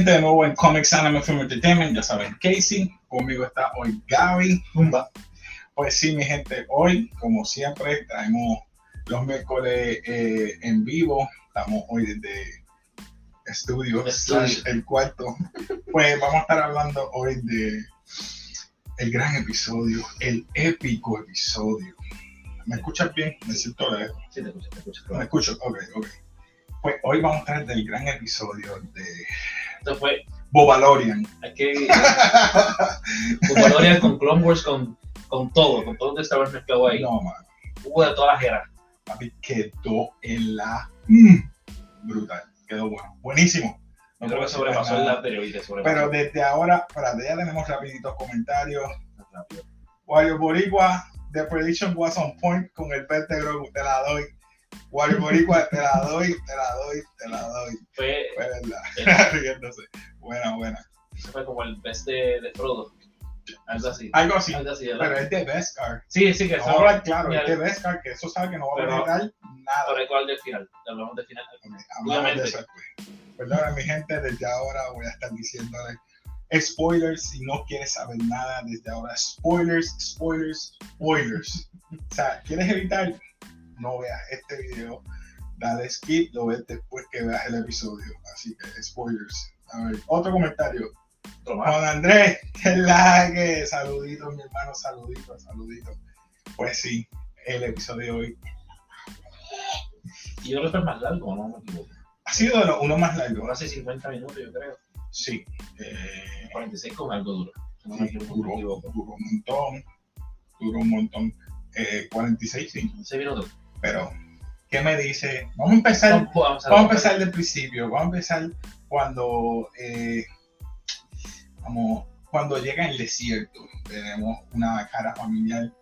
Gente, de nuevo en Comics Anime Film Entertainment. Ya saben, Casey. Conmigo está hoy Gaby. Pues sí, mi gente, hoy, como siempre, traemos los miércoles eh, en vivo. Estamos hoy desde estudio, slash el cuarto. Pues vamos a estar hablando hoy de el gran episodio, el épico episodio. ¿Me escuchas bien? Me siento lejos. Sí, te escucho, te escucho. ¿Me escucho? Ok, ok. Pues hoy vamos a estar del gran episodio de Esto fue. Bobalorian. Hay que. Bobalorian con Clone Wars, con, con todo, con todo de Star Wars mezclado ahí. No, mano. Hubo de todas las eras. Papi, quedó en la... Mm, brutal. Quedó bueno. Buenísimo. Yo creo que sobrepasó el anterior y te sobrepasó. Pero desde ahora, para ya tenemos rapiditos comentarios. Wario Boricua, the prediction was on point con el Grogu, te la doy. Wario Boricua, te la doy, te la doy, te la doy. Fue, Fue verdad. Riéndose. Buena, buena. eso fue como el best de, de Frodo. Algo así. Algo así. Algo así. Pero es de Beskar. Sí, sí, que Vamos a hablar claro, es de Beskar, que eso sabe que no va a visitar nada. Pero igual del final. Hablamos del final. Ok, hablamos de eso después. Perdona, mi gente, desde ahora voy a estar diciéndole spoilers si no quieres saber nada. Desde ahora, spoilers, spoilers, spoilers. O sea, ¿quieres evitar? No veas este video. Dale skip, lo ves después que veas el episodio. Así que, spoilers. A ver, otro comentario. Otro más. Juan Andrés, que que saluditos, mi hermano, saluditos, saluditos. Pues sí, el episodio de hoy Y yo creo que es más largo, no me equivoco. ha sido uno más largo. Hace 50 minutos, yo creo. Sí. Eh, 46 con algo duro. No Sí, duró, duró un montón, duró un montón. Eh, 46, sí, 11 minutos. Pero ¿qué me dice? Vamos a empezar, Vamos, vamos vamos a empezar del principio, vamos a empezar cuando, eh, vamos, cuando llega el desierto, tenemos una cara familiar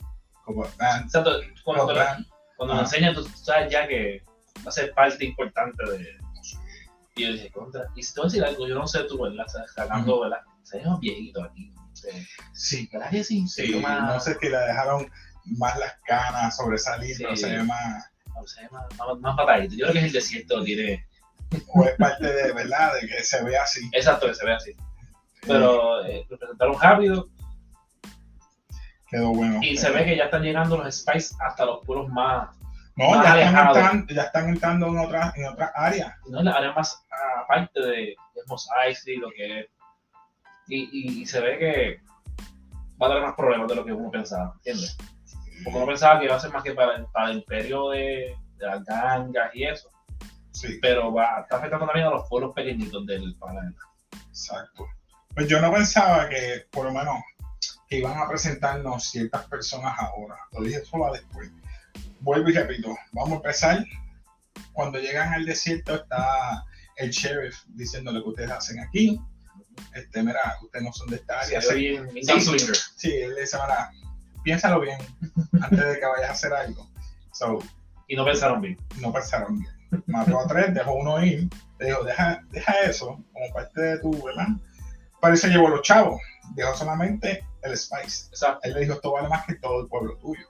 como Exacto, cuando, como Van, cuando Ah. lo enseñas, tú sabes ya que va a ser parte importante de. Y yo dije, contra. Y si te voy a decir algo, yo no sé tú, ¿verdad? Sea, Hablando, ¿verdad? Se ven viejitos aquí. Sí. sí, ¿Verdad que sí? No sé que le dejaron más las canas sobresalir, Sí. pero se ve más, no, se ve más, más, más patadito. Yo creo que es el desierto, tiene. o es parte de, ¿verdad? De que se ve así. Exacto, que se ve así. Pero eh, lo presentaron rápido quedó bueno. y se ve que ya están llegando los spice hasta los pueblos más. No, más ya están, entrando, ya están entrando en otras en otras áreas. no en la área más aparte de, de Mos Eisley, lo que es. Y, y, y se ve que va a tener más problemas de lo que uno pensaba, ¿entiendes? Porque uno pensaba que iba a ser más que para, el- para el imperio de, de las gangas y eso, Sí, pero va, está afectando también a los pueblos pequeñitos del planeta. exacto. Pues yo no pensaba que, por lo menos, que iban a presentarnos ciertas personas ahora. Lo dije solo después. Vuelvo y repito, vamos a empezar. Cuando llegan al desierto está el sheriff diciéndole que ustedes hacen aquí. Este, mira, ustedes no son de esta Se área. ve bien, bien gunslinger. Sí, él dice, mira, piénsalo bien antes de que vayas a hacer algo. So, Y no pensaron bien. no pensaron bien. Mató a tres, dejó uno ir. Le dijo, deja, deja eso como parte de tu, ¿verdad? Pero se llevó los chavos. Dejó solamente el Spice. Exacto. Él le dijo, esto vale más que todo el pueblo tuyo.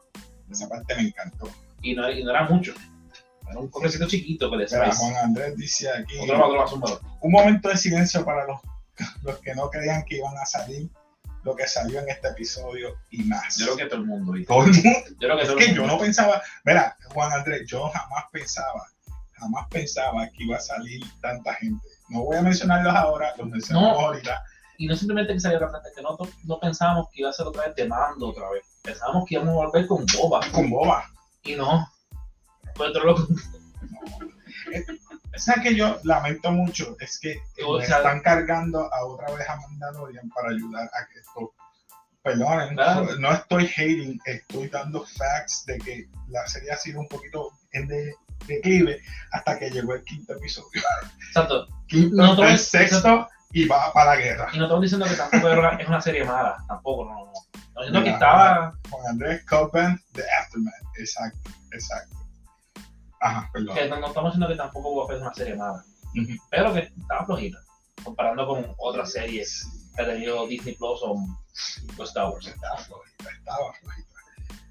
Esa parte me encantó. Y no, y no era mucho. Era un cofrecito chiquito que Spice. Juan Andrés dice aquí, Otro otro valor. un momento de silencio para los, los que no creían que iban a salir lo que salió en este episodio y más. Yo creo que todo el mundo. Todo el mundo Yo creo que Es todo que el yo mundo. no pensaba, mira, Juan Andrés, yo jamás pensaba, jamás pensaba que iba a salir tanta gente. No voy a mencionarlos ahora, los mencionamos No. ahorita. Y no simplemente que tanta gente, que no, no pensábamos que iba a ser otra vez de mando otra vez. Pensábamos que íbamos a volver con boba. Con boba. Y no. Fue otro loco. O sea que yo lamento mucho, es que O me sea- están cargando a otra vez a Mandalorian para ayudar a que esto. Perdonen, Claro. no estoy hating, estoy dando facts de que la serie ha sido un poquito en de, declive hasta que llegó el quinto episodio. Exacto. Quinto, No, el sexto y va para la guerra. Y no estamos diciendo que tampoco es una serie mala. Tampoco, no, no. no. Diciendo que estaba. Juan Andrés Copen de Aftermath. Exacto, exacto. Ajá, perdón. Que no, no estamos diciendo que tampoco Boba Fett es una serie mala. Ujú. Pero que estaba flojita. Comparando con otras series que ha tenido Disney Plus o o Star Wars. Estaba flojita, estaba flojita.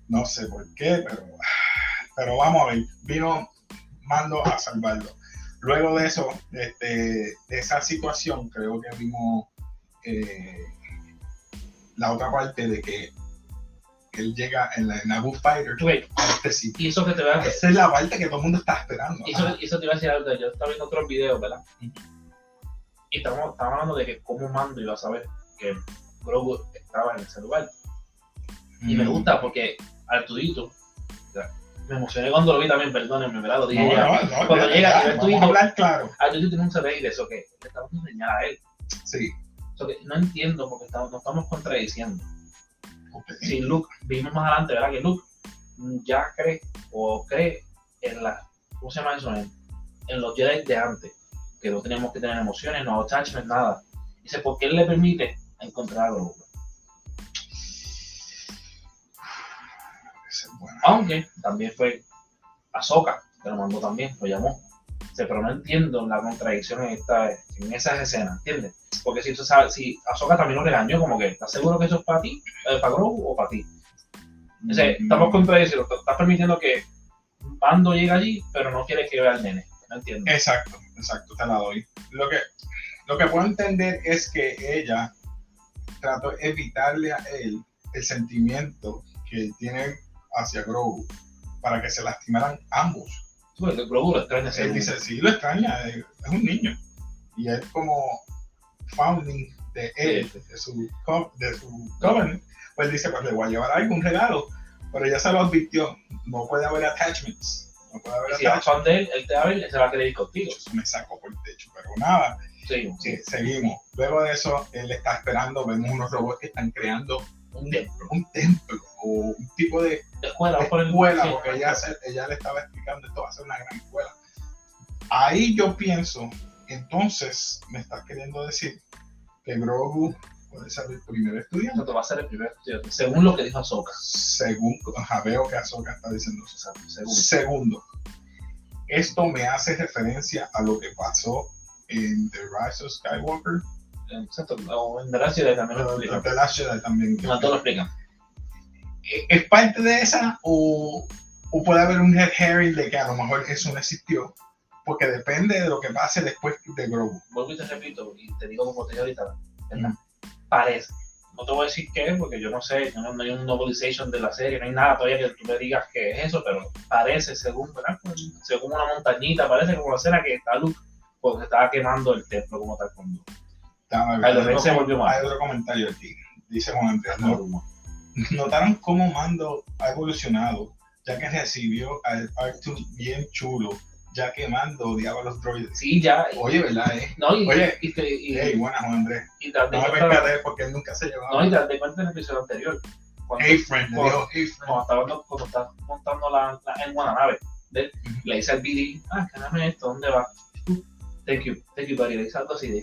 No sé por qué, pero, pero vamos a ver. Vino Mando a salvarlo. Luego de eso, este, de esa situación, creo que vimos eh, la otra parte de que él llega en la Nabu Fighter Wait, este sitio. y eso que te voy a Esa es la parte que todo el mundo está esperando. y eso, eso te iba a decir algo, yo estaba viendo otros videos, ¿verdad? Ujú. Y estamos, estamos hablando de que cómo Mando iba a saber que Grogu estaba en ese lugar. Y me gusta porque Artudito, o sea, me emocioné cuando lo vi también, perdónenme, ¿verdad? Lo No, dije ya. no, no, Cuando llega ya, y ve vamos tu hijo- a hablar claro. Artudito tiene un saber de eso que le estamos enseñando a él. Sí. O sea, que no entiendo porque estamos, nos estamos contradiciendo. Si Luke, vimos más adelante, ¿verdad? Que Luke ya cree o cree en la, ¿cómo se llama eso? En, en los Jedi de antes, que no tenemos que tener emociones, no attachment, nada. Dice, ¿por qué él le permite encontrar a Grogu? Esa es buena. Aunque también fue Ahsoka, que lo mandó también, lo llamó. Dice, pero no entiendo la contradicción en, esta, en esas escenas, ¿entiendes? Porque si tú sabes, si Ahsoka también lo regañó, como que, ¿estás seguro que eso es para ti? ¿Es para Grogu o para ti? O sea, Mm, estamos contradiciendo, estás permitiendo que Bando llegue allí, pero no quiere que vea al nene. No entiendo. Exacto, exacto, te la doy. Lo que, lo que puedo entender es que ella trató de evitarle a él el sentimiento que tiene hacia Grogu para que se lastimaran ambos. Porque Grogu lo extraña Él dice, sí, lo extraña, es es un niño. Y él como founding de él, de su, de su covenant, pues dice, pues le voy a llevar algún regalo. Pero ya se lo advirtió, no puede haber attachments. No puede haber Y si es attachments. fan de él, él te va a ver, él se va a querer ir contigo. Me sacó por el techo, pero nada. Seguimos, Sí, seguimos. Luego de eso, él está esperando, vemos unos robots que están creando Un templo. un templo o un tipo de Escuela, escuela, sí, porque ella, se- ella le estaba explicando esto va a ser una gran escuela. Ahí yo pienso, entonces me estás queriendo decir que Grogu puede ser el primer estudiante. Esto va a ser el primer estudiante, según lo que dijo Ahsoka. Según, ajá, veo que Ahsoka está diciendo eso. Según. Segundo, esto me hace referencia a lo que pasó en The Rise of Skywalker, Exacto, o en The Last Jedi también lo explican. The también. No, todos lo explican. ¿Es parte de esa o, o puede haber un head herring de que a lo mejor eso no existió? Porque depende de lo que pase después de Grogu. Vuelvo y te repito, y te digo como te dije ahorita, ¿verdad? Parece. No te voy a decir qué es, porque yo no sé, no, no hay un novelization de la serie, no hay nada todavía que tú me digas qué es eso, pero parece, según, ¿verdad? según una montañita, parece como la escena que está Luke, porque estaba quemando el templo como tal Luke. Dame, hay, Ren se otro, volvió hay otro comentario aquí. Dice Juan Andrés. ¿no? Notaron cómo Mando ha evolucionado, ya que recibió al R2 bien chulo, ya que Mando odiaba a los droides. Sí, ya. y- Oye, ¿verdad? Eh? no, y, Oye, y, te- y, Hey, buena Juan Andrés. y No me cuenta- percaté porque él nunca se llevaba. no, y te cuenta en el episodio anterior. Cuando, Hey, friend, le dijo, hey, friend. cuando estaba cuando estás montando la, la en una nave, de él, le dice al BD, ah, dame esto, ¿dónde va? Thank you, thank you, buddy. Le dice algo así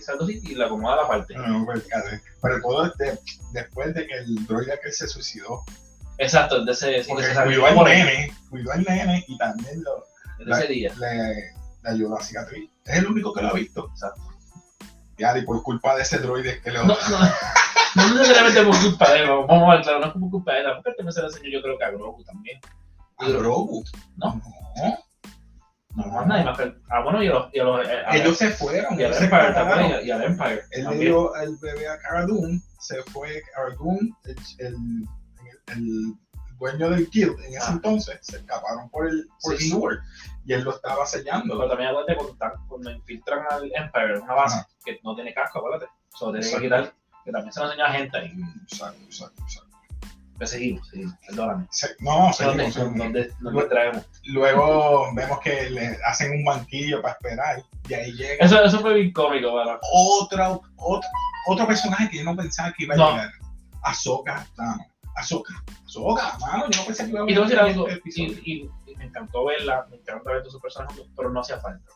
y le acomoda la parte. No, no, percaté. Pero todo este, después de que el droide que se suicidó, Exacto, de ese, sí, porque ese cuidó al nene, cuidó al nene y también lo, de ese día. le, le ayudó a la cicatriz. Es el único que lo ha visto. Exacto. Ya, y por culpa de ese droide que le No, no, no necesariamente por culpa de él, vamos a ver, claro, no es por culpa de él, porque también se le enseñó yo creo que a Grogu también. a Grogu. No. No. No más nadie más que, ah, bueno, y a los, y a los, eh, a- Ellos se fueron. y al Empire, ¿te separaron. acuerdas? Y al Empire. Él le también. dio el bebé a Cara Dune, se fue Cara Dune, el, el, el dueño del guild en ese Ah. entonces, se escaparon por el por Sí. Seward y él lo estaba Pero sellando. también acuérdate cuando, cuando infiltran al Empire una base Ajá. que no tiene casco, acuérdate. Eso tiene que quitar, que también se lo enseñó a gente ahí. Exacto, exacto, exacto. Que seguimos, seguimos, perdóname. Se- no, ¿Dónde, seguimos, seguimos. dónde traemos? Luego vemos que le hacen un banquillo para esperar y ahí llega Eso, eso fue bien cómico, ¿verdad? otro, otro, otro personaje que yo no pensaba que iba a No. llegar. Ahsoka Tano. Ahsoka. Ahsoka, mano, yo no pensé que iba a Y te voy a decir algo, este y, episodio. y- y me encantó verla, me encanta ver todos esos personajes, pero no hacía falta.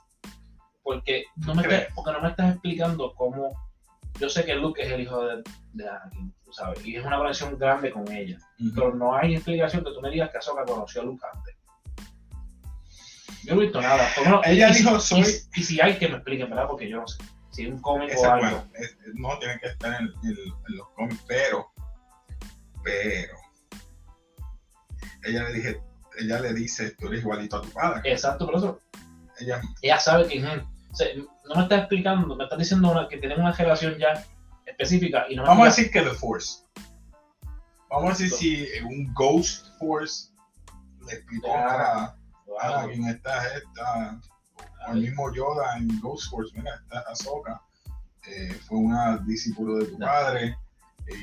Porque no me, estás, porque no me estás explicando cómo. Yo sé que Luke es el hijo de, de Anakin, sabes, y es una conexión grande con ella. Pero no hay explicación que tú me digas que Ahsoka conoció a Luke antes. Yo no he visto nada. Menos- Ella y dijo, soy- Y, si hay que me expliquen, ¿verdad? Porque yo no sé. Si es un cómic o algo. bueno. Es- no tiene que estar en, en- en los cómics, pero, pero, ella le dije, ella le dice, tú eres igualito a tu padre. Exacto, por eso. ella, ella sabe que mm, o sea, no me estás explicando, me estás diciendo una- que tienen una relación ya específica y no vamos a decir que The Force. Vamos a decir si un Ghost Force le explicó a, a quien está esta, o el mismo Yoda en Ghost Force, mira, esta Ahsoka, eh, fue una discípulo de tu padre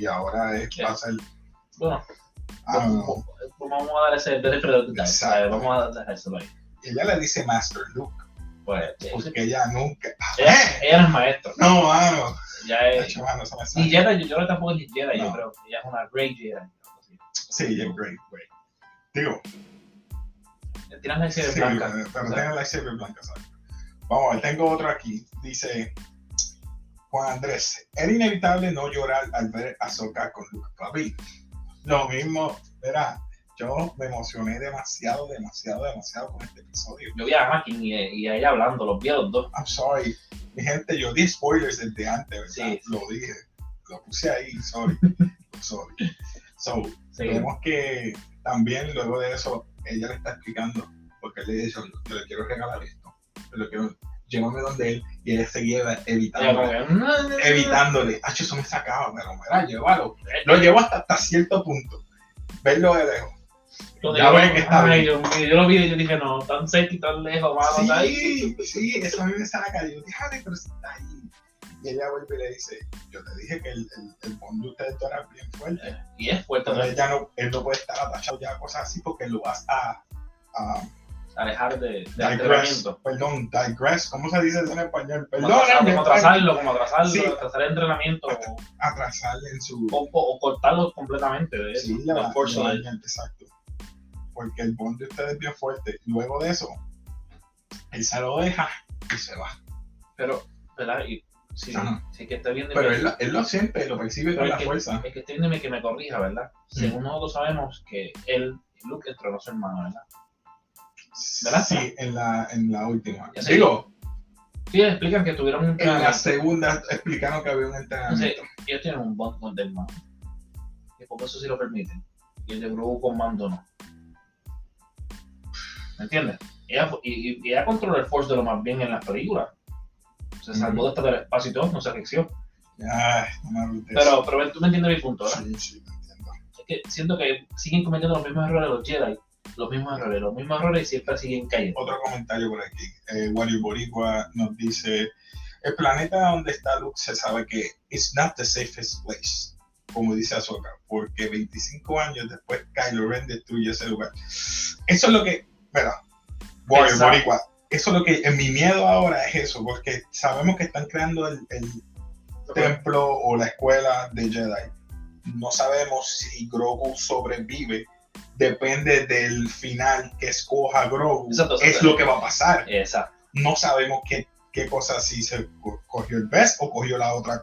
y ahora es, va a ser Bueno, ah, vamos, vamos a dar ese. ¿sabes? Vamos a dejar eso ahí. ella le dice Master Luke, Pues, porque ella nunca. ella, ¡Eh! ella no es maestro, No, mano. Ya es. Ni sale. Jedi, yo, yo tampoco es Jedi, yo No. creo. Ella es una Grey Jedi. Sí, ella es great, great. Digo, tiras la sí, de blanca. pero tengo la blanca, ¿sabes? Vamos a ver, tengo otro aquí. Dice Juan Andrés, era inevitable no llorar al ver a Ahsoka con Luke. Papi, lo mismo, verá, yo me emocioné demasiado, demasiado, demasiado con este episodio. Yo vi a Anakin y, y a ella hablando, los vi a los dos. I'm sorry. Mi gente, yo di spoilers desde antes, ¿verdad? Sí. Lo dije. Lo puse ahí, sorry. sorry. So, Sí. vemos que también luego de eso, ella le está explicando, porque él le dice, yo le quiero regalar esto. Yo le quiero, llévame donde él, y él seguía Ella como evitando. que, "No, no, no". Evitándole, ah, eso me sacaba, pero mira, llévalo. Lo llevo hasta, hasta cierto punto. Verlo de lejos. Ya yo- ven que está ay, bien. Yo, yo lo vi y yo dije, no, tan cerca y tan lejos, mano, está ahí. Sí, sí, eso a mí me saca. Yo dije, "Jale, pero está ahí. Y ella vuelve y le dice, yo te dije que el, el, el bond de ustedes dos era bien fuerte. Y es fuerte Pero ya no, él no puede estar atachado ya a cosas así porque lo vas a, a alejar de, de digress. entrenamiento. Perdón, digress. ¿Cómo se dice eso en español? Como Perdón, atrasar- como atrasarlo, como atrasarlo, Sí. atrasar el entrenamiento o, Atrasarle en su... o, o cortarlo completamente de eso. Sí, le del va, curso le va de- a dañar, exacto. Porque el bond de ustedes es bien fuerte. Luego de eso, él se lo deja y se va. Pero, ¿verdad? Y si, si que está viendo Pero él, lo- él lo siente, lo percibe con la que- fuerza. es que estoy viéndome que me corrija, ¿verdad? Según nosotros sabemos que él, Luke, entrenó a su hermano, ¿verdad? ¿Verdad? Sí, en la, en la última. Ya. Digo, Sí, explican que tuvieron un en la segunda explicaron que había un entrenamiento. Ellos tienen un bond con del hermano. Y por eso sí lo permiten. Y el de Grogu con Mando no. ¿Me entiendes? Ella, y, y- ella controla el Force de lo más bien en las películas. Se salvó de estar del espacio y todo, no se afecció. Ay, no me. Pero, pero tú me entiendes mi punto, ¿verdad? Sí, sí, te entiendo. Es que siento que siguen cometiendo los mismos errores los Jedi. Los mismos errores, los mismos errores y siempre siguen cayendo. Otro comentario por aquí. Eh, Wario Boricua nos dice: El planeta donde está Luke se sabe que it's not the safest place, como dice Ahsoka, porque 25 años después Kylo Ren destruye ese lugar. Eso es lo que. Wario Exacto. Boricua, eso es lo que. En mi miedo ahora es eso, porque sabemos que están creando el- el templo o la escuela de Jedi. No sabemos si Grogu sobrevive. Depende del final que escoja Grogu. Exacto, es lo que va a pasar. Exacto. No sabemos qué, qué cosa si se co- cogió el best o cogió la otra.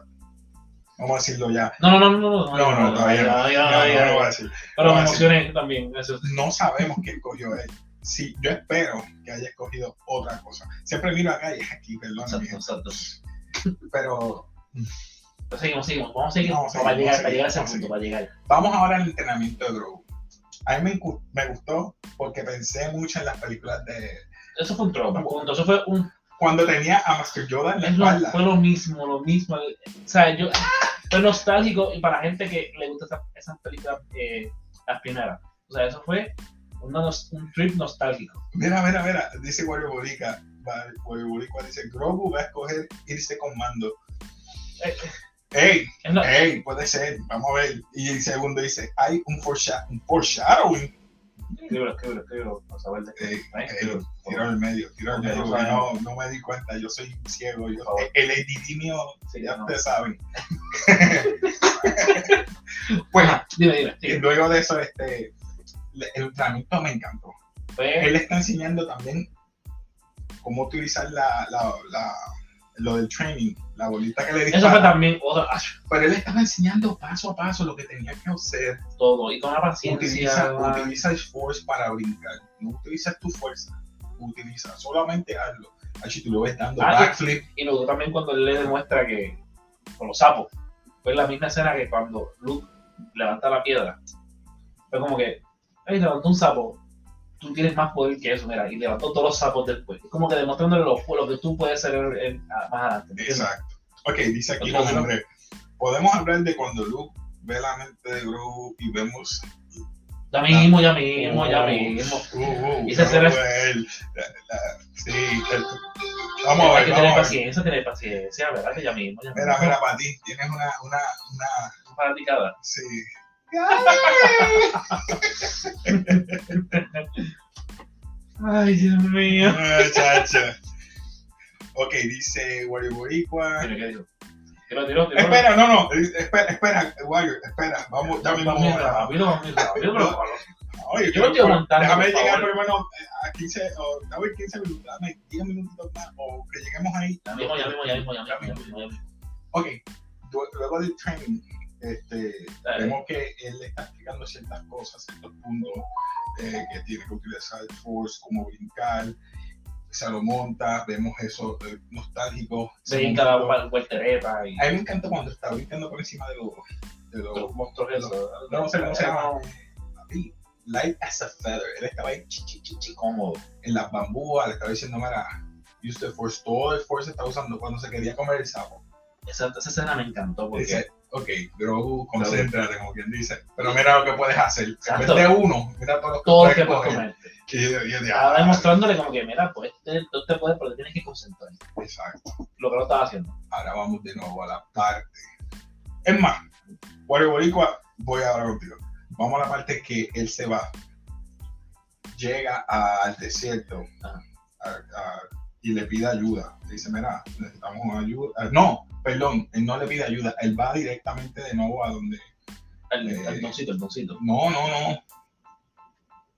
Vamos a decirlo ya. No, no, no, no, no. No, no, todavía no. ya, ya, No, ya, no lo voy a ya. decir. Pero no voy emocioné también. Eso. No sabemos qué escogió él. Sí, yo espero que haya escogido otra cosa. Siempre miro acá y es aquí, perdón. Exacto, exacto. Pero Pero seguimos, seguimos. Vamos a seguir a para, llegar, para llegar a ese punto, para llegar. Vamos ahora al entrenamiento de Grogu. A mí me, gustó porque pensé mucho en las películas de... Eso fue un tropa. Eso fue un. Cuando tenía a Master Yoda en la espalda. fue lo mismo, lo mismo. O sea, yo. Fue nostálgico y para gente que le gusta esas, esas películas, eh, las primeras. O sea, eso fue un trip nostálgico. Mira, mira, mira, dice Wario Borica. Wario Boricua dice, Grogu va a escoger irse con mando. Eh, Ey, ey, puede ser, vamos a ver. Y el segundo dice, hay un, foresha- un foreshadowing. Escríbelo, escríbelo, escríbelo. Para saber de qué. Tiro al medio, tiro al medio, no no, me di cuenta, yo soy ciego. Yo, el ADD mío, Sí, ya no. ustedes saben. pues, Ajá, dime, dime. y dime. luego de eso, este, el entrenamiento me encantó. Fue- él está enseñando también cómo utilizar la, la, la- lo del training, la bolita que le Eso fue dispara. también otra, ah, Pero él estaba enseñando paso a paso lo que tenía que hacer. todo. Y con Utiliza, paciencia. utiliza el force para brincar. No utilizas tu fuerza. Utiliza, solamente hazlo. Así tú lo ves dando Ah, backflip. Y me gustó también cuando él le demuestra que, con los sapos, fue la misma escena que cuando Luke levanta la piedra. Fue como que, ay, levantó un sapo. tú tienes más poder que eso, mira, y levantó todos los sapos después. Es como que demostrándole lo, lo que tú puedes en- en- a- más adelante. Exacto. Ok, dice aquí lado. Andrés. Podemos hablar de cuando Luke ve la mente de Grogu y vemos. Ya mismo, ya mismo, ya mismo. uh, uh, Y escena- él, la- la- sí, el- vamos a Hay ver, que vamos tener a ver. paciencia, tener paciencia, ¿verdad? Que ya mismo, ya mismo. Mira, mira, para ti, tienes una, una, una, Fanaticada. sí. Ay, Dios mío. Muchacha. Ok, dice Wario Boricua. Espera, no, no, espera, espera, Wario, espera, vamos, ya mismo. Va muy rápido, rápido, pero- Oye, Yo no estoy aguantando, Déjame llegar por lo menos a 15, o dame 15 minutos, dame 10 minutitos más, o que lleguemos ahí. Ya mismo, ya mismo, ya mismo, ya mismo. Ok, lu- luego del training, este, vemos que él le está explicando ciertas cosas, ciertos puntos eh, que tiene que utilizar el Force, cómo brincar, se lo monta, vemos eso eh, nostálgico. Se ese hinca la vueltereta y A mí me encanta cuando está brincando por encima de los, de los, los monstruos esos. no sé cómo se llama. papi, light as a feather. Él estaba ahí chi, chi, chi, chi, Cómodo. en las bambúas, le estaba diciendo, mira, use the force, todo el force está usando cuando se quería comer el sapo. Esa, esa escena me encantó porque Dice, ok, Grogu, concéntrate, como quien dice. Pero mira lo que puedes hacer. En vez de uno, mira todos los que todo lo que puedes comer. Y yo, yo dije, Estaba ah, demostrándole como que, mira, pues tú te puedes, pero te tienes que concentrar. Exacto. Lo que no estaba haciendo. Ahora vamos de nuevo a la parte. Es más, Wario Boricua, voy a hablar contigo. Vamos a la parte que él se va. Llega al desierto Ajá. a- a- y le pide ayuda. Le dice, mira, necesitamos ayuda. Ah, No, perdón, él no le pide ayuda. Él va directamente de nuevo a donde... El, Eh, el doncito, el doncito. No, no, no.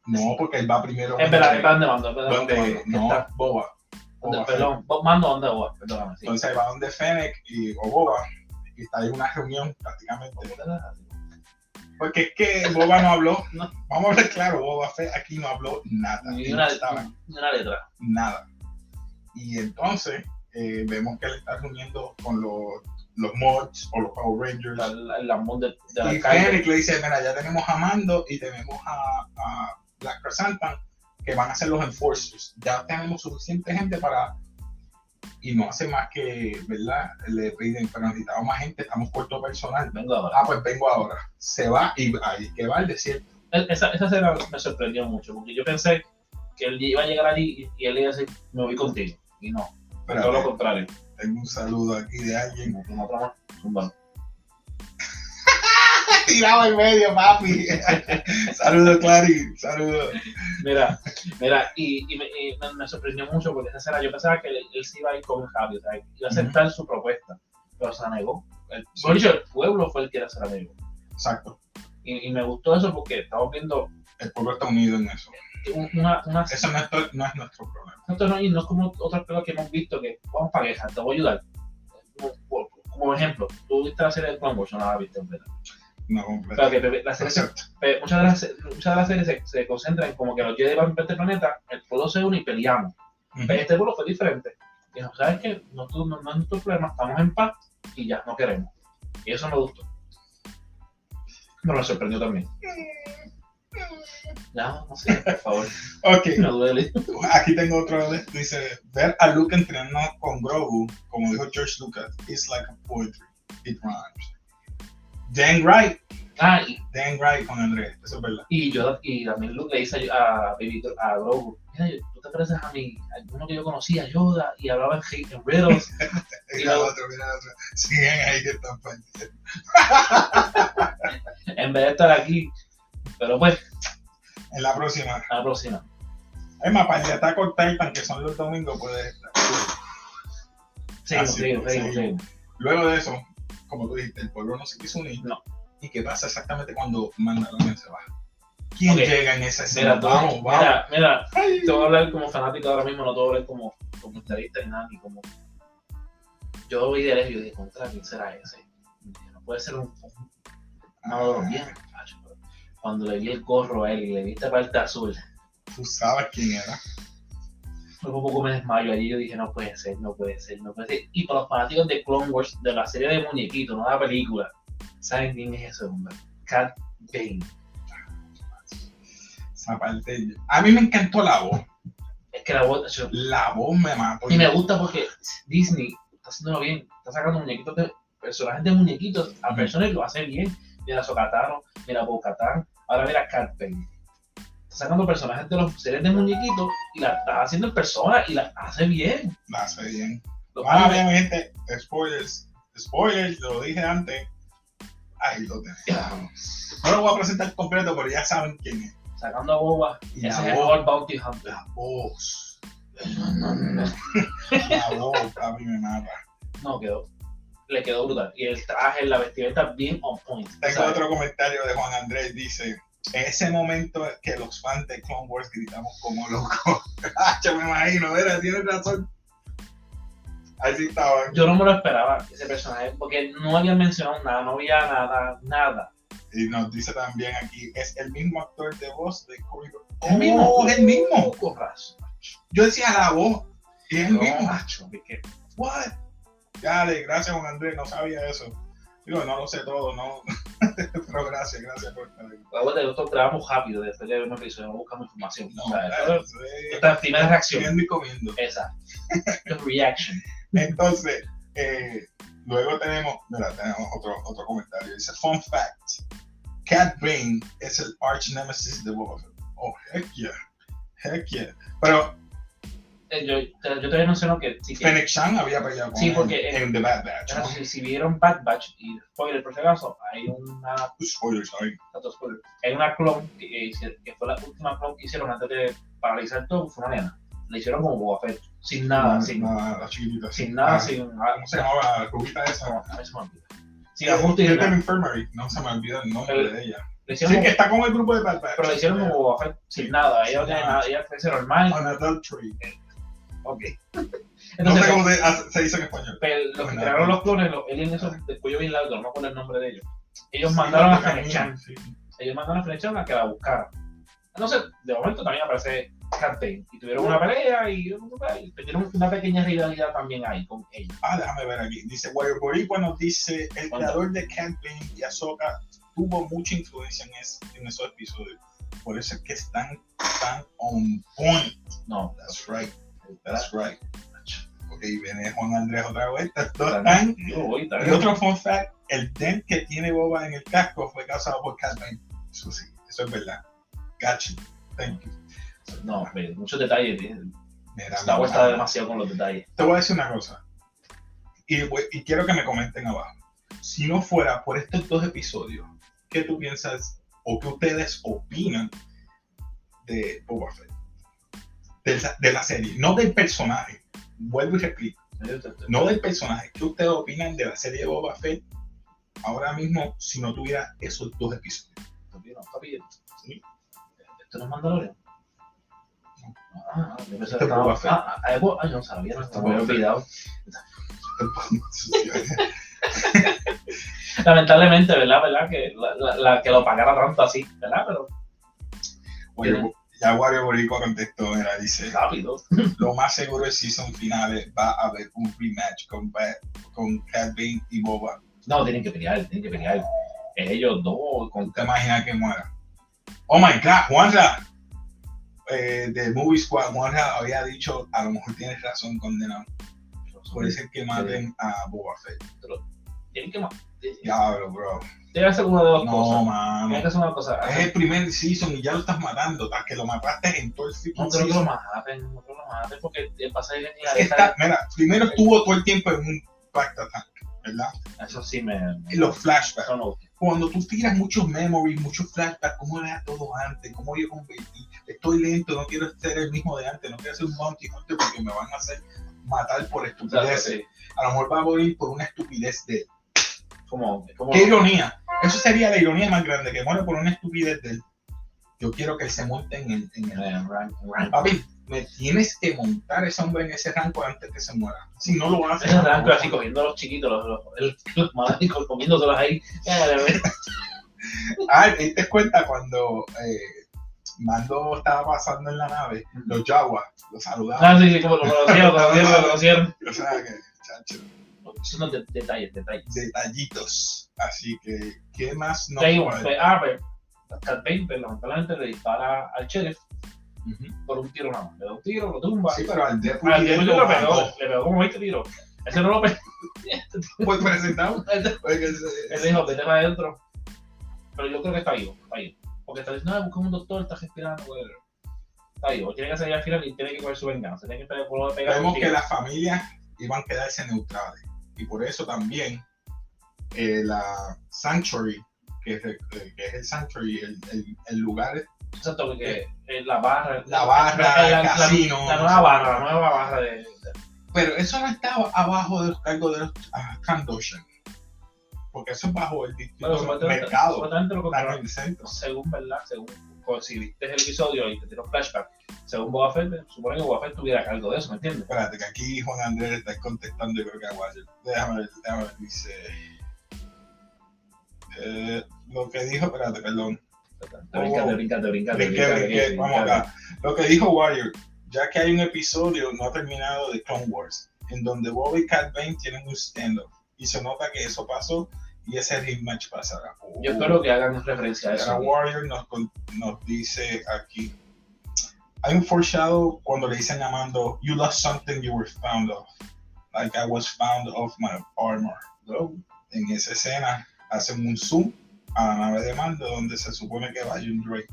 No, porque él va primero... Es verdad, está donde mando, donde, donde no, Está- Boba. donde- Boba Perdón, Bob mando donde Boba, perdóname. Sí. Entonces va donde Fennec y o Boba y está en una reunión prácticamente. Porque es que Boba no habló. No. Vamos a hablar claro, Boba Fett aquí no habló nada. Ni una, no estaba ni una letra. nada. Y entonces eh, vemos que él está reuniendo con los, los mods o los Power Rangers. La, la, la de, y. Fennec le dice, mira, ya tenemos a Mando y tenemos a, a Black Chrysanthemum que van a ser los enforcers. Ya tenemos suficiente gente para... Y no hace más que, ¿verdad? Le piden, pero necesitamos más gente, estamos corto personal. Vengo ahora. Ah, pues vengo ahora. Se va y ahí que va al desierto. E- Esa, esa escena me sorprendió mucho, porque yo pensé que él iba a llegar allí y, y él iba a decir, me voy contigo. Y no, todo lo contrario. tengo un saludo aquí de alguien. Otra más, zumba. Tirado en medio, papi. saludos, Clary. Saludos. Mira, mira, y, y me, y me- me sorprendió mucho porque esa escena yo pensaba que él, él se iba a ir con Javi, o sea, iba a aceptar su propuesta, pero se negó. El, Sí. dicho, el pueblo fue el que era ser amigo. Exacto. Y, y me gustó eso porque estamos viendo El pueblo está unido en eso. Un- una, una Eso no es, to- no es nuestro problema. Esto no, y no es como otras cosas que hemos visto que vamos para quejar, te voy a ayudar. Como, ejemplo, tú viste la serie de Clone Wars, yo no la viste completa. No que la serie se- muchas, de las, muchas de las series se, se concentran en como que los Jedi van a este planeta, el pueblo se une y peleamos. Ujú. Pero este pueblo fue diferente. Dijo, ¿sabes qué? No, tú- no, no es nuestro problema, estamos en paz y ya, no queremos. Y eso me gustó. Pero me sorprendió también. Ya, no sé, por favor. Ok, duele. aquí tengo otro. Dice: Ver a Luke entrenando con Grogu, como dijo George Lucas, is like a poetry. It rhymes. Dan Wright. Ah, y, Dan Wright con Andrés. Eso es verdad. Y yo y también Luke le dice a, Baby, a Grogu, mira, tú te pareces a mí, a uno que yo conocía, Yoda, y hablaba en, hate- en riddles. Mira el otro, mira el otro. Siguen ahí que están pendientes. en vez de estar aquí. Pero pues, En la próxima. a la próxima. Es más, para el Attack on Titan, que son los domingos, puede estar. Seguimos, Así, seguimos, seguimos, seguimos. seguimos. Luego de eso, como tú dijiste, el pueblo no se quiso unir. No. ¿Y qué pasa exactamente cuando Mandalorian se va? ¿Quién llega en esa escena? Mira, vamos, vamos. mira, mira, Ay. te voy a hablar como fanático ahora mismo, no te voy a hablar como comentarista ni nada, ni como. Yo vi de lejos y dije, contra, ¿quién será ese? No puede ser un. un- No, Ah, bien, Cuando le vi el gorro a él y le vi esta parte azul, Tú sabes quién era. Por poco me desmayo allí. Yo dije, no puede ser, no puede ser, no puede ser. Y para los fanáticos de Clone Wars, de la serie de muñequitos, no de la película, ¿saben quién es ese hombre? Cat Bane. Aparte, a mí me encantó la voz. Es que la voz, yo- La voz me mató. y me gusta porque Disney está haciéndolo bien, está sacando muñequitos de personajes de muñequitos a personas lo hace bien. Mira Sokatano, mira Bocatán, ahora mira Bane. Está sacando personajes de los series de muñequitos y la está haciendo en persona y la hace bien. La hace bien. Ah, hace- bien, gente. Spoilers. Spoilers, lo dije antes. Ahí lo tenemos. No lo voy a presentar completo, pero ya saben quién es. Sacando a Boba, Y ese es el Bounty Hunter. La voz. No, no, no. La voz a mí me mata. No, quedó. Le quedó brutal. Y el traje, la vestimenta, bien on point. Tengo ¿sabes? otro comentario de Juan Andrés. Dice: En ese momento que los fans de Clone Wars gritamos como locos. Ah, yo me imagino, era, tienes razón. Ahí sí estaban. Yo no me lo esperaba, ese personaje, porque no habían mencionado nada, no había nada, nada. Y nos dice también aquí: es el mismo actor de voz de Corey. ¿El mismo? Oh, es el mismo. Razón. Yo decía la voz. Y es el No, mismo. macho, What? Dale, gracias Juan Andrés, no sabía eso. Digo, no lo sé todo, no. Pero gracias, gracias por estar. Acuérdate, nosotros grabamos rápido después de un episodio, no buscamos información. No, o sea, claro, esto- sí. esta primera reacción. Comiendo y comiendo. Esa. The reaction. Entonces, eh, luego tenemos, mira, tenemos otro, otro comentario. Dice, fun fact, Cat Bane es el arch nemesis de Boba Fett. Oh, heck yeah, heck yeah. Pero Yo, te- yo te había mencionado que que Fennec había peleado con Sí, porque, en, eh, The Bad Batch. ¿no? si, si vieron Bad Batch, y spoiler por si acaso, hay una, Spoilers, ahí. tanto spoiler, hay una clon que, fue la última clon que hicieron antes de paralizar todo, fue una nena. Le hicieron como Boba Fett, sin nada, sin, Nada, la chiquitita. sin nada, Ah, sin ¿Cómo se llamaba la rubita esa? No, se me olvida. Sí. Infirmary, no se me olvida el nombre El- de ella. Sí, que está con el grupo de Bad Batch. pero le hicieron como Boba Fett, sin nada. Ella no tiene nada, ella crece normal. On adultery. Ok. No Entonces, sé cómo se, se dice en español. pero los que crearon los clones, los aliens esos de cuello bien largo, no acuerdo el nombre de ellos. Ellos mandaron a Fennec Chan. Sí. ellos mandaron a Fennec Chan a que la buscara. No sé, de momento también aparece Cat Bane. Y tuvieron una pelea y, y tuvieron una pequeña rivalidad también ahí con ella. Ah, déjame ver aquí. Dice, Warrior Boricua nos dice, el Cuenta. creador de Cat Bane y Ahsoka tuvo mucha influencia en, es- en esos episodios. Por eso es que están tan on point. No, That's right. That's right. Ok, viene Juan Andrés otra vez. Dos están Y otro fun fact, el dent que tiene Boba en el casco fue causado por Cat. Eso sí, eso es verdad. Gotcha. Thank you. No, ve, muchos detalles. Star Wars está demasiado con los detalles. Te voy a decir una cosa. Y, y quiero que me comenten abajo. Si no fuera por estos dos episodios, ¿qué tú piensas o qué ustedes opinan de Boba Fett? De la, de la serie, no del personaje. Vuelvo y repito. No del personaje. ¿Qué ustedes opinan de la serie de Boba Fett ahora mismo si no tuviera esos dos episodios? Papi, no, papi, Sí. ¿Esto no es Mandalorian? Ah, yo pensé que estaba- Boba Fett. Ah, ah, algo- ah, yo no sabía, no me había Boba Fett. olvidado. Lamentablemente, ¿verdad? ¿verdad? Que, la, la- la- que lo pagara tanto así, ¿verdad? Pero Wario- ya Wario Boricua contestó, mira, dice, rápido. lo más seguro es season finales va a haber un rematch con, con Cat Bane y Boba. No, tienen que pelear, tienen que pelear. Ellos dos con ¿Te imaginas que muera? Oh my God, Juanra, eh, de Movie Squad, Juanra había dicho, a lo mejor tienes razón, condenado. Puede ser que maten a Boba Fett. Tienen que ma- Diablo, bro. Debe ser una de No, cosas. mano. Tiene que ser una cosa. Es el primer season y ya lo estás matando, hasta que lo mataste en todo el No freaking creo que lo season. maten, no creo que lo maten porque el pasaje de Es está, mira, primero estuvo todo el tiempo en un Fact Attack, ¿verdad? Eso sí me. Y los flashbacks. no- Cuando tú tiras muchos memories, muchos flashbacks, cómo era todo antes, cómo yo convertí, estoy lento, no quiero ser el mismo de antes, no quiero ser un bounty hunter porque me van a hacer matar por estupideces. sí, A lo mejor va a morir por una estupidez de él. Como, como ¡Qué ironía! Eso sería la ironía más grande, que muere por una estupidez de él. Yo quiero que él se monte en el... En el. Papi, me tienes que montar ese hombre en ese rango antes que se muera. Si no lo haces... Ese rango así cogiendo a los chiquitos, los, los, los comiéndoselos ahí. Ah, ¿te diste cuenta cuando eh, Mando estaba pasando en la nave? Los Jaguars lo saludaban. Ah, sí, sí, como lo conocieron, lo conocieron, lo conocieron. O sea que, chacho, Son los de- detalles, detalles. detallitos. Así que, ¿qué más no un- ah, pero Cat Bane, pero lamentablemente le dispara al sheriff por un tiro nada más. Le da un tiro, lo tumba. Sí, pero al lo lo pegó, le pegó como 20 tiros. Ese no lo pegó. Pues presentado. Él Pues que se- dijo, vete para adentro. Pero yo creo que está vivo, está vivo. Porque está diciendo, no, busca un doctor, está respirando, whatever. Está vivo. Tiene que salir al final y tiene que coger su venganza. Tiene que pegar por lo de pegar. Vemos que las familias iban a quedarse neutrales. Y por eso también eh, la Sanctuary, que es el, que es el Sanctuary, el, el- el lugar, Exacto, porque eh, la barra. La barra, la, el casino, La, nueva barra, la nueva barra de. de- pero eso no estaba abajo de los cargos de los ah. Porque eso es bajo el distrito bueno, mercado, lo está. Según, ¿verdad? Según. Si viste el episodio y te tiró flashback, según Boba Fett, supone que Boba Fett tuviera cargo de eso, ¿me entiendes? Espérate, que aquí Juan Andrés le está contestando, yo creo que a Wyatt. Déjame ver, déjame ver, dice. Eh, lo que dijo, espérate, perdón. Te brincaste, brinqué, brincaste. vamos acá. Lo que dijo Warrior, ya que hay un episodio no terminado de Clone Wars, en donde Bob y Cat Bane tienen un stand-off, y se nota que eso pasó, y ese rematch pasará. Yo espero que hagan referencia a eso. Warrior nos, nos dice aquí, hay un foreshadow cuando le dicen llamando, you lost something you were found of, like I was found of my armor. Bro, En esa escena hacen un zoom a la nave de mando donde se supone que vaya un droid.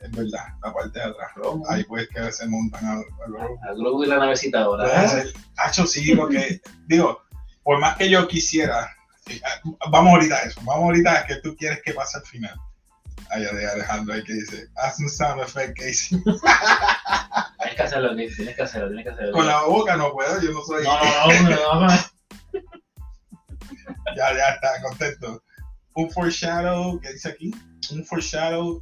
Es verdad, la parte de atrás. Grogu. Ahí pues que se montan a, a Grogu. A Grogu y la navecita ahora. Hacho, sí, porque, digo, por más que yo quisiera, vamos ahorita a eso, vamos ahorita a que tú quieres que pase al final. Allá de Alejandro ahí que dice, haz un sound effect, Casey. Tienes que hacerlo, tienes que hacerlo, tienes que hacerlo. Con la boca no puedo, yo no soy. No, no, no, no, no. Ya, ya está, contento. Un foreshadow, ¿qué dice aquí? Un foreshadow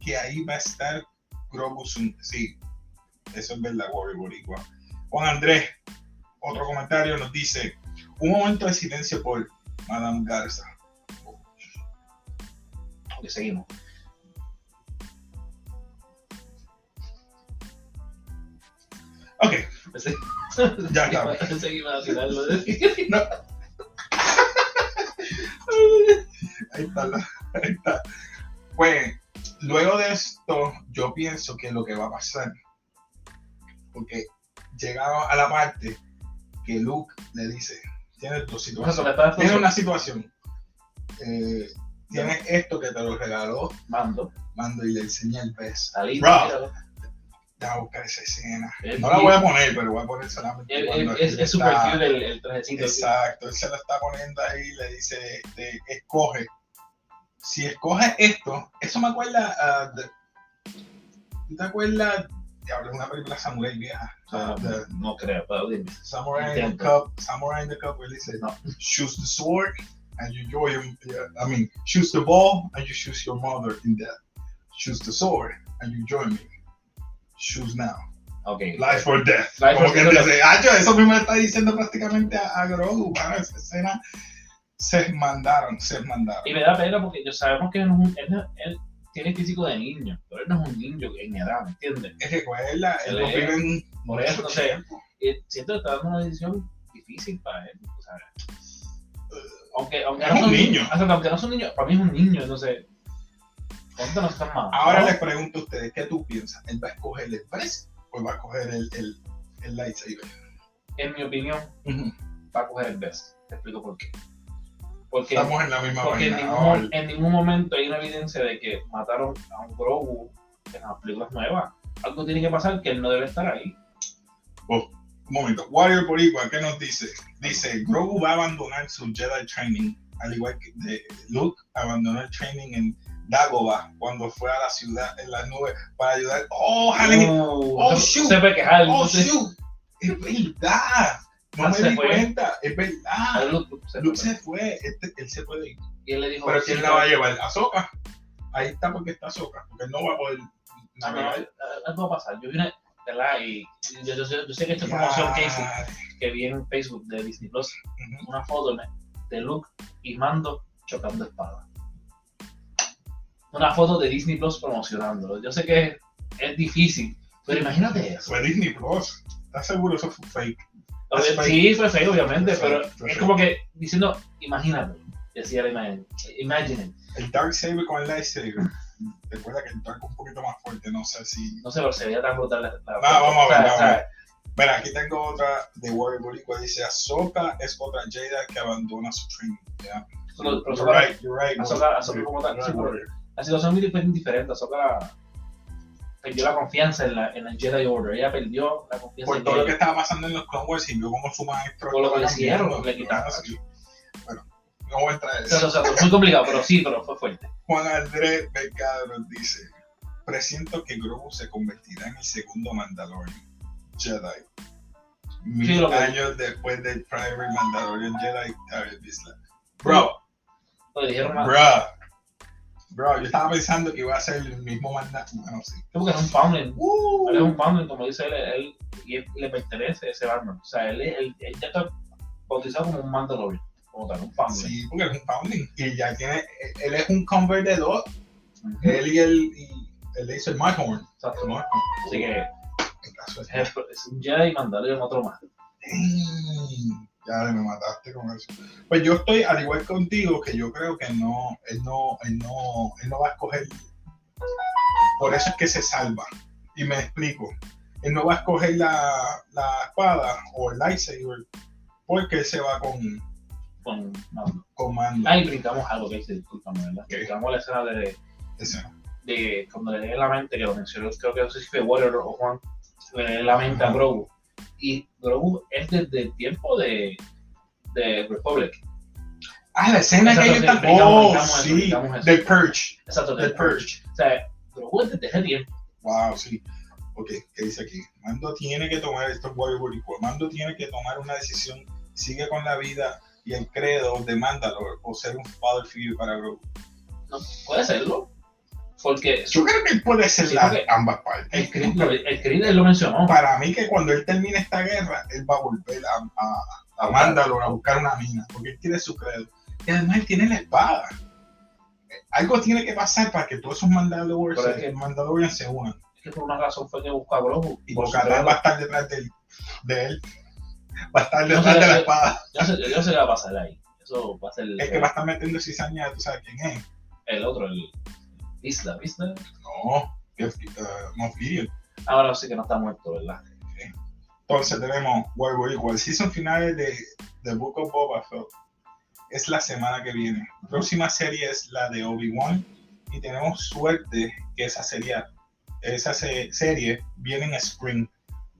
que ahí va a estar Grogu. Sí, eso es verdad, Warrior Boricua. Juan Andrés, otro comentario nos dice: un momento de silencio por Madame Garza. Ok, seguimos. Ok, ya está. Iba a tirarlo. Ahí está, la- ahí está. Pues, luego de esto, yo pienso que lo que va a pasar, porque llegamos a la parte que Luke le dice, tienes dos situaciones. Tienes una situación. Eh, tienes esto que te lo regaló Mando. Mando y le enseña el beso. Salí. Bro. voy a buscar esa escena. Es No la voy a poner, pero voy a poner solamente. Es- cuando Es es super está- cute el, el trajecito. Exacto, él se lo está poniendo ahí y le dice, este, escoge. Si escoges esto, eso me acuerda a... de- ¿Tú te acuerdas? Diablo, es una película samurai vieja. o sea, Ah, de- No creo, pero dime. Samurai in the. Cup, Samurai in the Cup, él dice, No. choose the sword and you join your, I mean, choose the ball and you choose your mother in death. Choose the sword and you join me. Choose now. Ok. Life or death. Life Como or que death. dice, "Ah, yo, eso mismo le está diciendo prácticamente a, a Grogu, mano, esa escena se mandaron, se mandaron. Y me da pena porque yo sabemos que él, no es un- él no- él tiene físico de niño, pero él no es un niño en edad, ¿me entiendes? Es que recuerda, él lo vive en por eso, no sé. siento que está dando una decisión difícil para él, tú ¿sabes? Aunque, aunque Es no un son niño. o sea, aunque no son niños, para mí es un niño, entonces. ¿Cuánto no están más? Ahora ¿no? les pregunto a ustedes, ¿qué tú piensas? ¿Él va a escoger el Press o va a escoger el, el, el lightsaber? En mi opinión, va a coger el best. Te explico por qué. Porque, Estamos en la misma porque en, ningún, en ningún momento hay una evidencia de que mataron a un Grogu en las películas nuevas. Algo tiene que pasar que él no debe estar ahí. Un momento, Warrior Boricua, ¿qué nos dice? Dice, Grogu va a abandonar su Jedi training, al igual que de Luke abandonó el training en Dagobah cuando fue a la ciudad en las nubes para ayudar. ¡Oh, Jalen! Uh, Oh, se- shoot. Se puede quejar. ¡Oh, no sé. shoot! ¡Es verdad! No Ah, me se di fue. cuenta, es A verdad. Luke, Luke se Luke fue. se fue, este- él se puede ir. Y él le dijo. Pero ¿quién la va a llevar? ¿Ahsoka? Ahí está porque está Ahsoka, porque él no va a poder No, no, navegar. algo va a pasar. Yo vi una, ¿verdad? Y yo, yo, sé- yo sé que esta promoción que hice, que vi en Facebook de Disney Plus, ujú. una foto de Luke y Mando chocando espadas. Una foto de Disney Plus promocionándolo. Yo sé que es difícil, pero imagínate eso. Fue Disney Plus. ¿Estás seguro eso fue fake? Obvio-. Sí, fue feo, obviamente, Fue pero fue es como que diciendo, imagínate, decía la imagen, imagine. El Dark Saber con el lightsaber. recuerda que el Dark es un poquito más fuerte, no sé si... No sé, pero se veía tan brutal. La, la- Ah, vamos a ver, vamos a ver. Mira, aquí tengo otra de Warrior Boricua, dice Ahsoka es otra Jedi que abandona su training. Yeah. Pero- pero you're right, you're right. Ahsoka- como tal, sí. La situación es muy diferente. Ahsoka perdió la confianza en, la, en el Jedi Order. Ella perdió la confianza Por en todo lo que estaba pasando en los Clone Wars y vio como su maestro Por lo que le hicieron, le quitaron. Sí. Bueno, no voy a entrar en eso. o sea, fue muy complicado, pero sí, pero fue fuerte. Juan Andrés Mercado nos dice, presiento que Grogu se convertirá en el segundo Mandalorian Jedi. Mil que- años después del primer Mandalorian Jedi, David. Bro, Lo dijeron bro, bro, yo estaba pensando que iba a ser el mismo Mandalorian. Bueno, sí. Porque es un founding. Uh, Él es un founding, como dice él, él y él- le pertenece ese arma. O sea, él, él, él ya está bautizado como un Mandalorian, como tal, un founding. sí, porque es un founding. Y ya tiene, él es un convert de dos. Ujú. Él y el, y el Laser Markhorn. Exacto. ¿no? Así que es, es un Jedi y Mandalorian otro más. Dang, Ya me mataste con eso. Pues yo estoy al igual contigo que yo creo que no, él no, él no, él no va a escoger. Por eso es que se salva. Y me explico. Él no va a escoger la, la espada o el lightsaber porque él se va con, Con Mando. con mando. Ahí brincamos algo que dice, discúlpame, ¿verdad? ¿Qué? Brincamos la escena de, Ese. de cuando le lee la mente, que lo mencionó, creo que no sé si fue Warrior o Juan, le lee la mente a Grogu. Y Grogu es desde el tiempo de, de Republic. Ah, la escena que ellos están. Oh, sí. eso. Del Purge. Exacto, Del del Purge. O sea, Grogu es desde ese tiempo. Wow, sí. Ok, ¿qué dice aquí? Mando tiene que tomar, esto es Warrior Mando tiene que tomar una decisión, sigue con la vida y el credo de Mandalore o ser un father figure para Grogu. No, puede serlo. Porque Yo creo que él puede ser Sí, la- ambas partes. el Creed, lo- el Creed él lo mencionó. Para mí que cuando él termine esta guerra, él va a volver a, a, a Mandalore a buscar una mina, porque él tiene su credo. Y además él tiene la espada. Algo tiene que pasar para que todos esos Mandalorians, es que- se unan. Es que por una razón fue que buscó a Grogu. Y credo. va a estar detrás de él. De él. Va a estar No detrás sé, de la espada. Yo sé, yo sé qué va a pasar ahí. Eso va a ser El que va a estar metiendo cizaña, tú sabes quién es. el otro, el Isla, ¿viste? No, Jeff, uh, Moff Gideon. Ahora sí que no está muerto, ¿verdad? Entonces tenemos War War El season final de The Book of Boba Fett es la semana que viene. La próxima serie es la de Obi-Wan y tenemos suerte que esa serie, esa se- serie viene en Spring.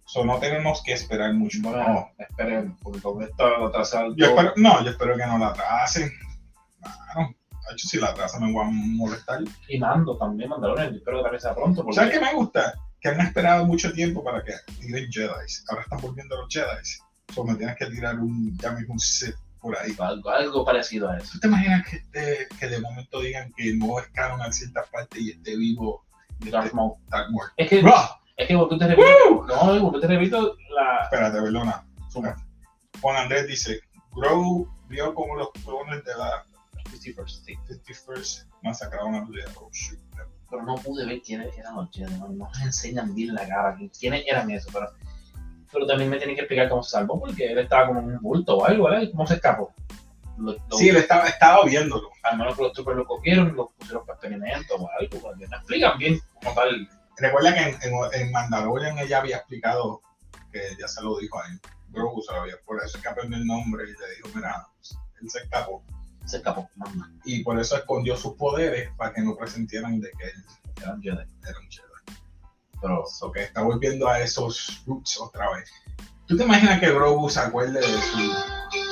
So no tenemos que esperar mucho. Bueno, No. esperemos, porque con esto lo atrasaron Yo espero, no, yo espero que no la atrasen. Claro. Hecho, si la atrasan me voy a molestar. Y Mando también, Mandalorian, yo espero que también sea pronto. Porque ¿Sabes qué me gusta? Que han esperado mucho tiempo para que tiren Jedi. Ahora están volviendo los Jedi. So me tienes que tirar un, ya mismo un Sith por ahí. algo, algo parecido a eso. ¿Tú te imaginas que, de, que de momento digan que no es canon en ciertas partes y esté vivo Darth Maul. Darth Maul? Es que, es que porque te repito, no, porque te repito, la... espérate, perdona. Juan Andrés dice, Grogu vio como los clones de la 51st, sí. 51st masacraron a. Oh, shoot. Pero no pude ver quiénes eran los Jedi, no, no me enseñan bien la cara, quiénes eran eso, pero... Pero también me tienen que explicar cómo se salvó, porque él estaba como en un bulto o algo, ¿verdad? ¿Y ¿Cómo se escapó? Lo- lo- Sí, él estaba, estaba viéndolo. al menos que los troopers lo cogieron, lo pusieron para experimentos o algo, porque explican bien como tal. Recuerda que en, en, en Mandalorian ella había explicado que ya se lo dijo a él. Grogu se lo había, por eso es que aprendió el nombre y le dijo, mira, él se escapó. Se escapó, Y por eso escondió sus poderes para que no presentieran de que él eran Jedi. era un Jedi. Pero So que está volviendo a esos roots otra vez. ¿Tú te imaginas que Grogu se acuerde de su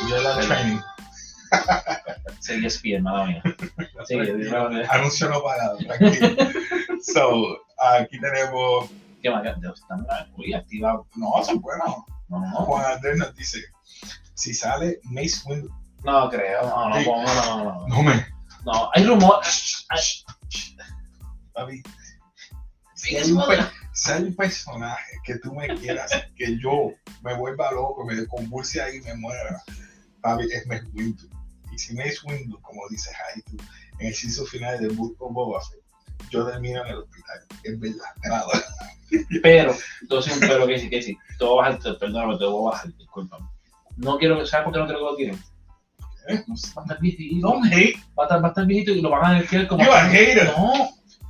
Jedi training? sería espía, nada mía. Sí, Anuncio no pagado, tranquilo. so, aquí tenemos. ¿qué más? Están muy activados. No, son buenos. No, no, Juan Andrés nos dice: si sale Mace Windu. No creo, no, no, Sí. no, no, no, No me. no, hay Papi, si es hay, un madre. pe- si hay un personaje que tú me quieras que yo me vuelva loco, me convulse ahí y me muera, papi, es Mace Windu. Y si Mace Windu, como dice Haitu, en el season final de Book of Boba Fett, yo termino en el hospital. Es verdad, nada. Pero, entonces, pero que sí, que sí. Te voy a bajar, perdóname, te voy a bajar, discúlpame. No quiero, ¿sabes por qué no quiero que lo tiren? ¿Eh? No sé. Va a estar viejito. Hate. Va a estar, va a estar viejito y lo van a decir como. You a hater. No,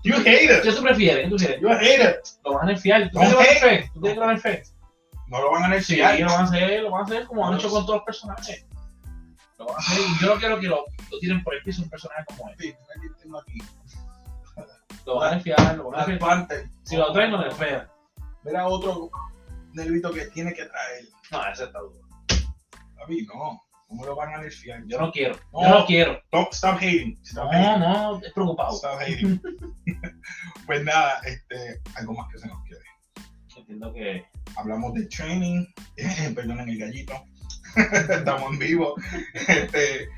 You hate it. ¿Qué tú prefieres? ¿Qué tú prefieres? You. Lo van a nerfear. ¿Tú Don't crees que lo van a nerfear? ¿Tú crees que van a nerfear? No lo van a Sí, nerfear. lo van a hacer, lo van a hacer como han hecho con todos los personajes. Lo van a hacer y yo no quiero que lo, lo tiren por el piso un personaje como él. Sí, tengo aquí. Lo van a nerfear, lo van a nerfear. Si lo traen, lo nerfean. Mira otro nervito que tiene que traer. No, ese está duro. Papi, no. ¿Cómo lo van a nerfear? Yo no quiero. No. Yo no quiero. Stop, stop hating. Stop No, hating. no, es preocupado. Stop hating. pues nada, este, algo más que se nos quede. Entiendo que. Hablamos de training. Perdonen el gallito. Estamos en vivo. Este,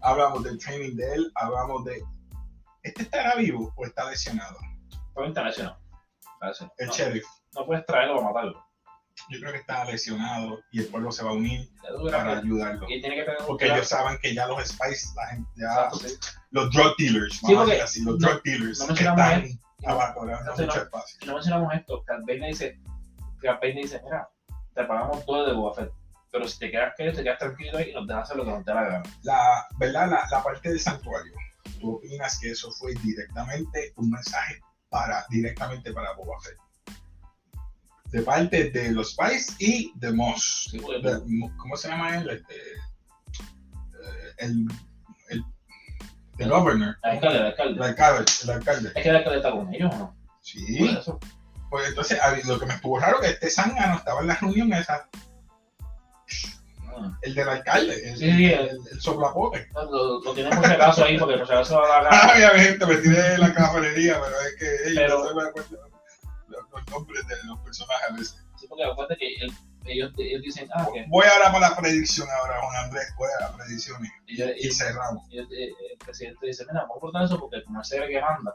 hablamos del training de él. Hablamos de. ¿Este estará vivo o está lesionado? Todo internacional. Está lesionado. El No, sheriff. no puedes traerlo para matarlo. Yo creo que está lesionado y el pueblo se va a unir para que- ayudarlo. Y tiene que tener un Porque ellos saben que ya los Spice, la gente, ya, Exacto, sí. los drug dealers, Sí, vamos a porque decir así, los no- drug dealers no que están esto. abajo, Entonces, mucho no- espacio. No mencionamos esto, Bane dice, Bane dice, mira, te pagamos todo de Boba Fett, pero si te quedas que te quedas tranquilo ahí y nos dejas hacer lo que nos dé la gana. La, ¿verdad? La, la parte del santuario, ¿tú opinas que eso fue directamente un mensaje para, directamente para Boba Fett? De parte de los Spice y de Moss. Sí, De- ¿Cómo se llama él? Este, eh, el, el, el governor, el alcalde, el el alcalde. alcalde, el alcalde. Es que el alcalde está con ellos, ¿o no? Sí. Eso. Pues entonces, lo que me estuvo raro que este zángano estaba en la reunión esa, Ah. el del alcalde, el, Sí, sí, el, el soplapote. No, Lo, lo tienen por si acaso ahí, porque por si acaso va a dar Ay, había gente me tiré de la cafetería, pero es que ey, Pero- no los, nombres de los personajes a veces. Sí, porque acuérdate que el- ellos, ellos dicen, ah, que Voy ahora para la predicción ahora, Juan Andrés, voy a las predicciones ellos, y cerramos. ellos- eh, el presidente dice, mira, vamos a cortar eso porque como es el que manda,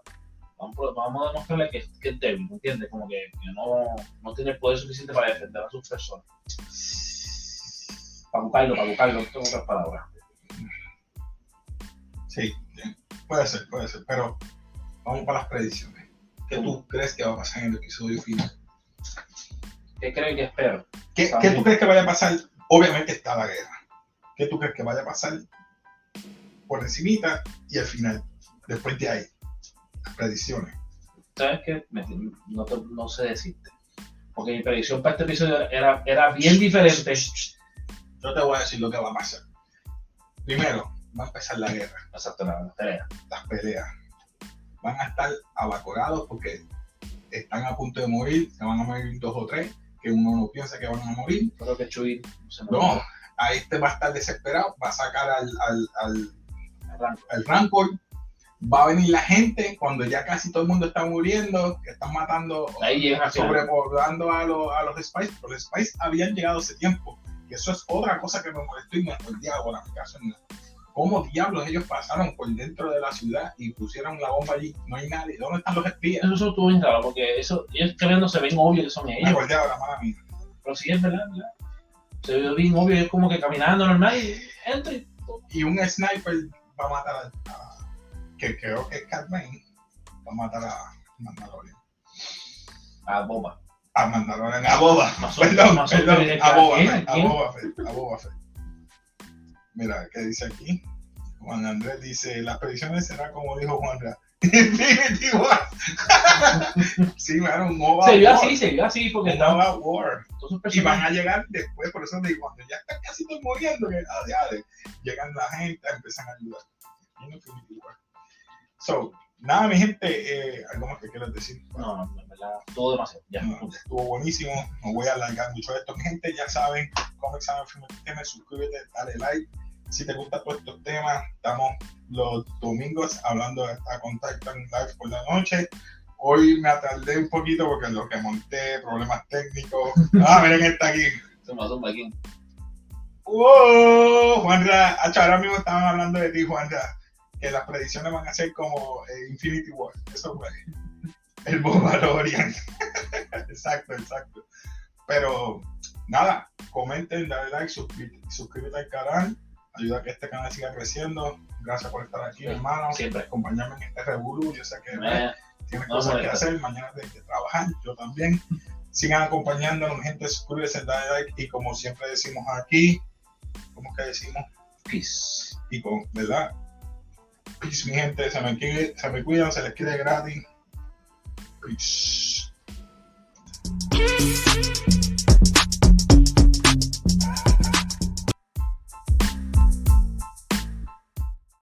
vamos, vamos a demostrarle que, que es débil, ¿me entiendes? Como que, que no, no tiene el poder suficiente para defender a sus personas. Para buscarlo, para buscarlo, en otras palabras. Sí, puede ser, puede ser, pero vamos para las predicciones. ¿Qué tú crees que va a pasar en el episodio final? ¿Qué que espero? ¿Qué, Está qué bien. tú crees que vaya a pasar? Obviamente está la guerra. ¿Qué tú crees que vaya a pasar por encimita y al final? Después de ahí, las predicciones. ¿Sabes qué? No, te- no sé decirte. Porque mi predicción para este episodio era, era bien diferente. Yo te voy a decir lo que va a pasar. Primero, va a empezar la guerra, Exacto, la la pelea. las peleas. Van a estar abacorados porque están a punto de morir, se van a morir dos o tres, que uno no piensa que van a morir. Creo que Chuy se No, a este va a estar desesperado, va a sacar al, al, al, al Rancor. Va a venir la gente cuando ya casi todo el mundo está muriendo, que están matando, Ahí sobrepoblando a, los- a los Spice. Pero los Spice habían llegado hace tiempo. Y eso es otra cosa que me molestó y me acordé ahora, me caso. ¿Cómo diablos ellos pasaron por dentro de la ciudad y pusieron la bomba allí? No hay nadie. ¿Dónde están los espías? Eso, estuvo bien raro, porque eso, ellos caminando se ven obvio que son Me ellos. acordé ahora, mala mía. Pero sí es verdad, ¿verdad? Se ve bien obvio, es como que caminando normal y entra y Y un sniper va a matar a, a- que creo que es Bane, va a matar a Mandalorian. a bomba. A Mandalorian, a Boba. Perdón, perdón, a Boba a. Boba Fett, a Boba Fett. Mira, ¿qué dice aquí? Juan Andrés dice, las predicciones serán como dijo Juan War. sí, claro, un Nova Se vio así, se vio así, porque Nova War. Y van a llegar después, por eso digo, cuando ya están casi que, ah, ya, de- llegan la gente, empiezan a ayudar. So, nada, mi gente, eh, algo más que quieras decir. No, no, en verdad, todo demasiado. Ya, No, estuvo buenísimo, no voy a alargar mucho esto. Mi gente, ya saben, cómo examen suscríbete, dale like. Si te gustan todos estos temas, estamos los domingos hablando de esta contacto en live por la noche. Hoy me atardé un poquito porque lo que monté, problemas técnicos. Ah, miren está aquí. se me asoma aquí. ¡Wow! Juanra, ahora mismo estaban hablando de ti, Juanra, que las predicciones van a ser como eh, Infinity War. Eso fue el Bobalorian. exacto, exacto. Pero nada, comenten, dale like, suscríbete, suscríbete al canal, ayuda a que este canal siga creciendo. Gracias por estar aquí, Sí, hermano. siempre. Acompañarme en este revolú. Yo sé que tienes no cosas que hacer, mañana tienes que trabajar, yo también. Sigan acompañándonos, gente, suscríbete, dale like y como siempre decimos aquí, ¿cómo que decimos? peace. Y con, ¿verdad? Peace, mi gente, se me, quiere- se me cuidan, se les quiere gratis Peace.